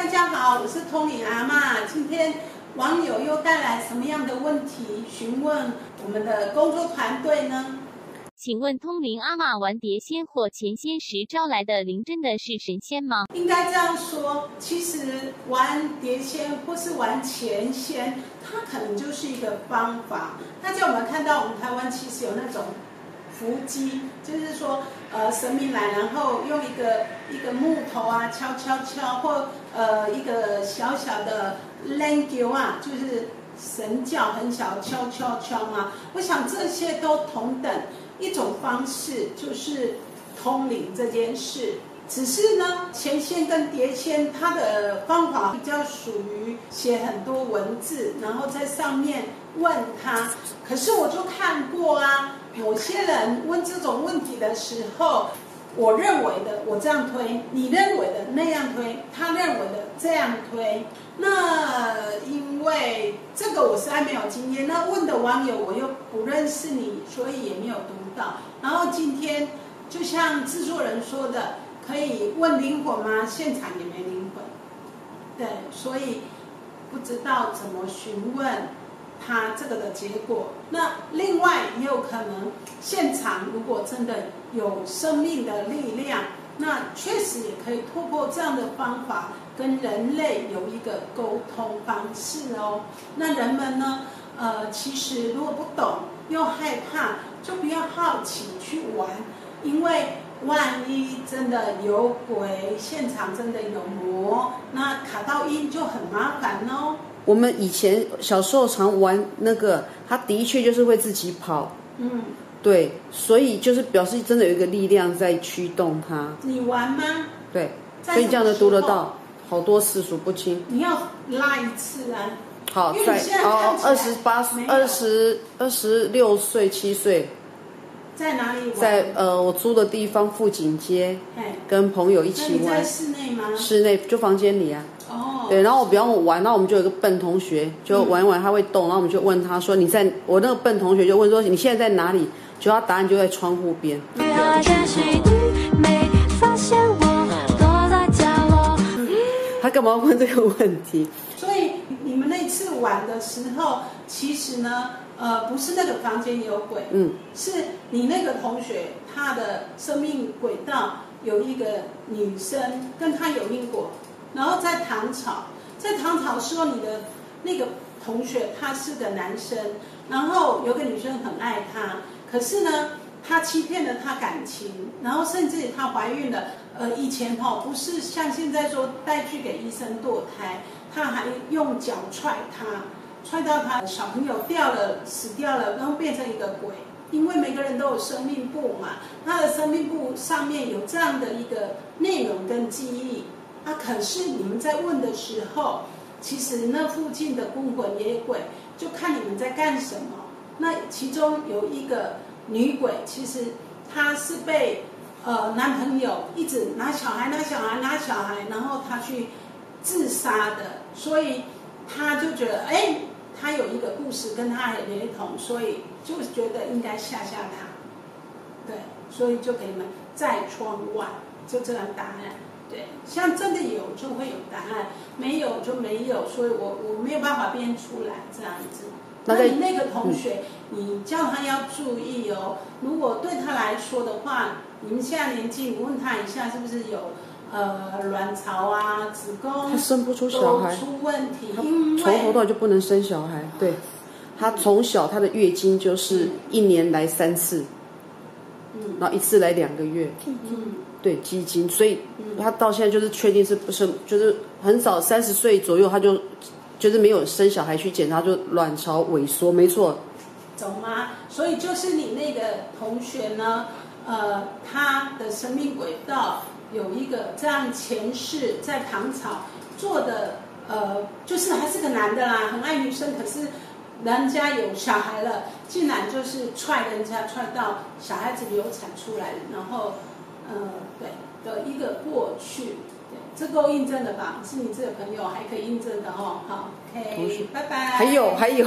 大家好，我是通灵阿妈。今天网友又带来什么样的问题询问我们的工作团队呢？请问通灵阿玛玩碟仙或前仙时招来的灵真的是神仙吗？应该这样说，其实玩碟仙或是玩前仙，它可能就是一个方法。大家有没有看到我们台湾其实有那种伏击，就是说呃神明来，然后用一个一个木头啊敲敲敲，或呃一个小小的 language 啊，就是神教很小敲敲敲嘛。我想这些都同等。一种方式就是通灵这件事，只是呢，前线跟碟仙它的方法比较属于写很多文字，然后在上面问他。可是我就看过啊，有些人问这种问题的时候，我认为的我这样推，你认为的那样推，他认为的这样推。那因为这个我实在没有经验，那问的网友我又不认识你，所以也没有读到。然后今天就像制作人说的，可以问灵魂吗？现场也没灵魂，对，所以不知道怎么询问他这个的结果。那另外也有可能，现场如果真的有生命的力量，那确实也可以透过这样的方法跟人类有一个沟通方式哦。那人们呢？呃，其实如果不懂又害怕。就不要好奇去玩，因为万一真的有鬼，现场真的有魔，那卡到音就很麻烦哦。我们以前小时候常玩那个，他的确就是会自己跑。嗯，对，所以就是表示真的有一个力量在驱动它。你玩吗？对，所以这样的读得到，好多次数不清。你要拉一次啊。好，在哦，二十八、二十二十六岁、七岁，在哪里玩？在呃，我租的地方富锦街，跟朋友一起玩。在室内吗？室内就房间里啊。哦。对，然后我比方我玩，然后我们就有个笨同学，就玩一玩他会动，然后我们就问他说：“你在？”我那个笨同学就问说：“你现在在哪里？”就他答案就在窗户边。他干嘛问这个问题？所以。你们那次玩的时候，其实呢，呃，不是那个房间有鬼，嗯，是你那个同学他的生命轨道有一个女生跟他有因果，然后在唐朝，在唐朝说你的那个同学他是个男生，然后有个女生很爱他，可是呢，他欺骗了他感情，然后甚至他怀孕了，呃，以前哈不是像现在说带去给医生堕胎。他还用脚踹他，踹到他小朋友掉了，死掉了，然后变成一个鬼。因为每个人都有生命簿嘛，他的生命簿上面有这样的一个内容跟记忆。啊，可是你们在问的时候，其实那附近的孤魂野鬼就看你们在干什么。那其中有一个女鬼，其实她是被呃男朋友一直拿小孩拿小孩拿小孩，然后她去。自杀的，所以他就觉得，哎，他有一个故事跟他很雷同，所以就觉得应该吓吓他，对，所以就给你们在窗外，就这样答案，对，像真的有就会有答案，没有就没有，所以我我没有办法编出来这样子。那你那个同学，你叫他要注意哦，如果对他来说的话，你们现在年纪，你问他一下是不是有。呃，卵巢啊，子宫，他生不出小孩，出问题，因为从头到就不能生小孩。对，他从小他的月经就是一年来三次，嗯，然后一次来两个月，嗯，对，基金，所以他到现在就是确定是不生，就是很早三十岁左右他就就是没有生小孩去检查，就卵巢萎缩，没错，懂吗？所以就是你那个同学呢，呃，他的生命轨道。有一个这样前世在唐朝做的，呃，就是还是个男的啦，很爱女生，可是人家有小孩了，竟然就是踹人家，踹到小孩子流产出来，然后，呃，对的一个过去，对，这够印证的吧？是你这个朋友还可以印证的哦，好，OK，拜拜。还有还有，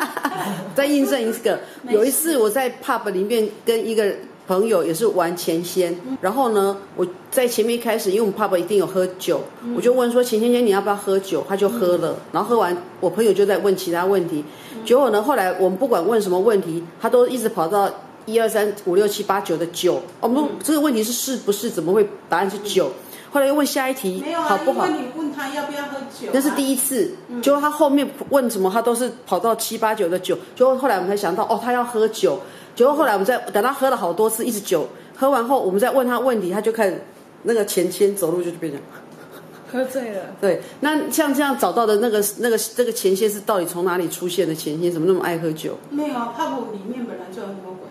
再印证一个，有一次我在 pub 里面跟一个。朋友也是玩钱仙，然后呢，我在前面一开始，因为我们 pub 一定有喝酒，我就问说钱仙仙你要不要喝酒，他就喝了，然后喝完，我朋友就在问其他问题，结果呢，后来我们不管问什么问题，他都一直跑到一二三五六七八九的九，我们说这个问题是是不是？怎么会答案是九？后来又问下一题没有啊，好不好？因为你问他要不要喝酒啊、那是第一次，结果他后面问什么，他都是跑到七八九的酒。结果后来我们才想到，哦，他要喝酒。结果后来我们再等他喝了好多次，一直酒喝完后，我们再问他问题，他就开始那个前签走路就变成 喝醉了。对。那像这样找到的那个那个这个前线是到底从哪里出现的前线？怎么那么爱喝酒？没有啊，泡泡里面本来就有很多鬼啊。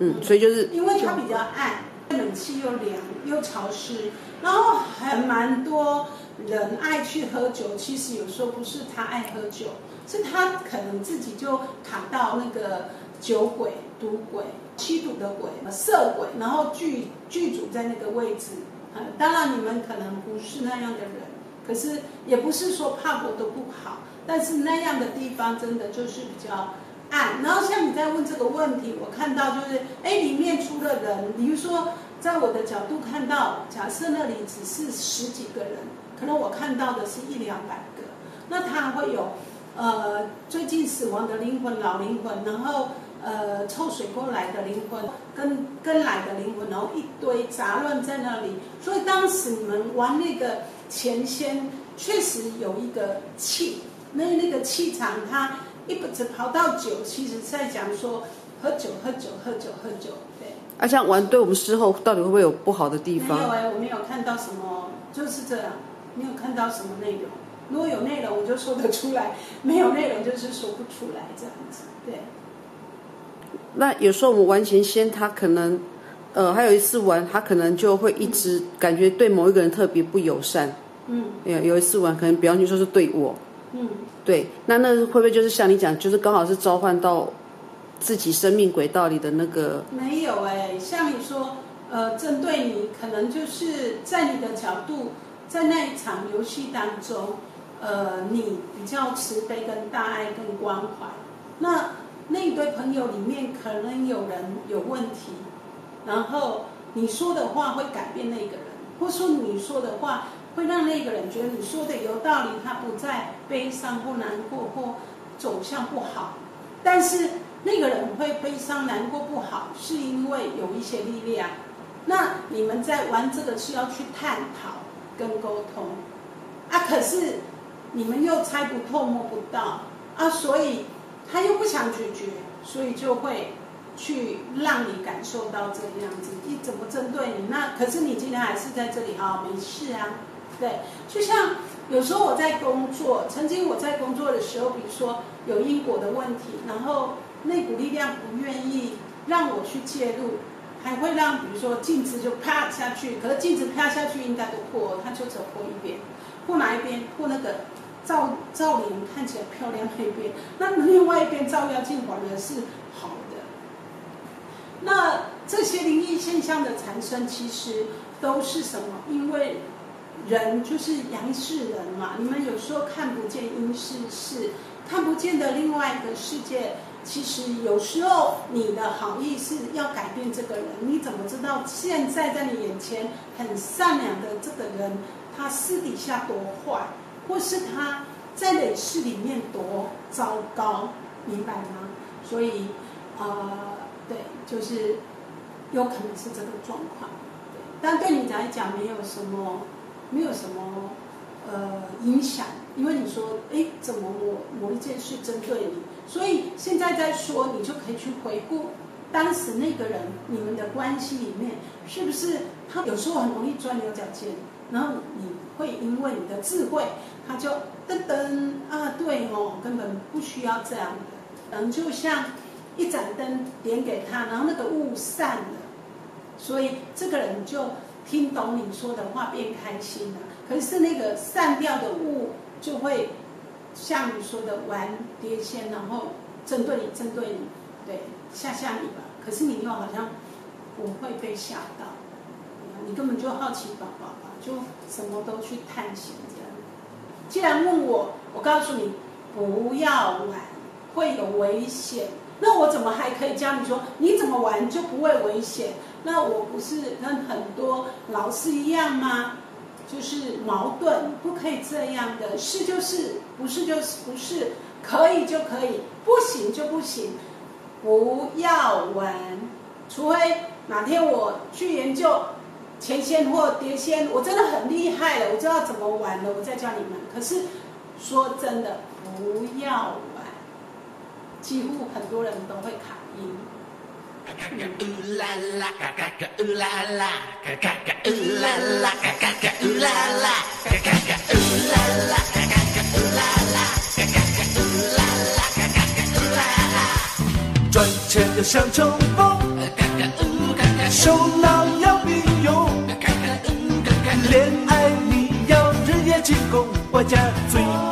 嗯，所以就是因为它比较暗，冷气又凉又潮湿，然后还蛮多人爱去喝酒。其实有时候不是他爱喝酒，是他可能自己就卡到那个酒鬼、赌鬼、吸毒的鬼、色鬼，然后剧剧组在那个位置。嗯，当然你们可能不是那样的人，可是也不是说怕过都不好，但是那样的地方真的就是比较。暗，然后像你在问这个问题，我看到就是，哎，里面出了人，比如说，在我的角度看到，假设那里只是十几个人，可能我看到的是一两百个，那他会有，呃，最近死亡的灵魂、老灵魂，然后呃，臭水沟来的灵魂，跟跟来的灵魂，然后一堆杂乱在那里，所以当时你们玩那个前先，确实有一个气，那那个气场它。一不只跑到酒，其实在讲说喝酒、喝酒、喝酒、喝酒，对。啊，像玩对我们事后到底会不会有不好的地方？没有哎，我没有看到什么，就是这样，没有看到什么内容。如果有内容，我就说得出来；没有内容，就是说不出来，这样子。对。那有时候我们玩前先，他可能，呃，还有一次玩，他可能就会一直感觉对某一个人特别不友善。嗯。有有一次玩，可能比方就说是对我。嗯。对，那那会不会就是像你讲，就是刚好是召唤到自己生命轨道里的那个？没有哎，像你说，呃，针对你，可能就是在你的角度，在那一场游戏当中，呃，你比较慈悲、跟大爱、跟关怀。那那一堆朋友里面，可能有人有问题，然后你说的话会改变那个人，或说你说的话。会让那个人觉得你说的有道理，他不再悲伤或难过或走向不好。但是那个人会悲伤难过不好，是因为有一些力量。那你们在玩这个是要去探讨跟沟通啊，可是你们又猜不透摸不到啊，所以他又不想解决，所以就会去让你感受到这个样子。你怎么针对你？那可是你今天还是在这里啊，没事啊。对，就像有时候我在工作，曾经我在工作的时候，比如说有因果的问题，然后那股力量不愿意让我去介入，还会让比如说镜子就啪下去，可是镜子啪下去应该都破，它就只破一边，破哪一边？破那个照照脸看起来漂亮那一边，那另外一边照妖镜反而是好的。那这些灵异现象的产生，其实都是什么？因为人就是阳世人嘛，你们有时候看不见阴世事，看不见的另外一个世界。其实有时候你的好意是要改变这个人，你怎么知道现在在你眼前很善良的这个人，他私底下多坏，或是他在累世里面多糟糕，明白吗？所以，呃，对，就是有可能是这个状况，但对你来讲没有什么。没有什么呃影响，因为你说，哎，怎么我某一件事针对你，所以现在在说，你就可以去回顾当时那个人你们的关系里面，是不是他有时候很容易钻牛角尖，然后你会因为你的智慧，他就噔噔啊，对哦，根本不需要这样的，嗯，就像一盏灯点给他，然后那个雾散了，所以这个人就。听懂你说的话，变开心了。可是那个散掉的雾就会像你说的玩碟仙，然后针对你，针对你，对吓吓你吧。可是你又好像不会被吓到，你根本就好奇宝宝吧，就什么都去探险这样。既然问我，我告诉你不要玩，会有危险。那我怎么还可以教你说你怎么玩就不会危险？那我不是跟很多老师一样吗？就是矛盾，不可以这样的，是就是，不是就是不是，可以就可以，不行就不行，不要玩，除非哪天我去研究前仙或碟仙，我真的很厉害了，我知道怎么玩了，我再教你们。可是说真的，不要玩，几乎很多人都会卡音。呜啦啦，嘎嘎嘎，呜啦啦，嘎嘎嘎，呜啦啦，嘎嘎嘎，呜啦啦，嘎嘎嘎，呜啦啦，嘎嘎嘎，呜啦啦，嘎嘎嘎，呜啦啦，嘎嘎嘎，呜啦啦。赚钱要像冲锋，嘎嘎呜嘎嘎，手脑要并用，嘎嘎呜嘎嘎，恋爱你要日夜进攻，外加追赶跑跳。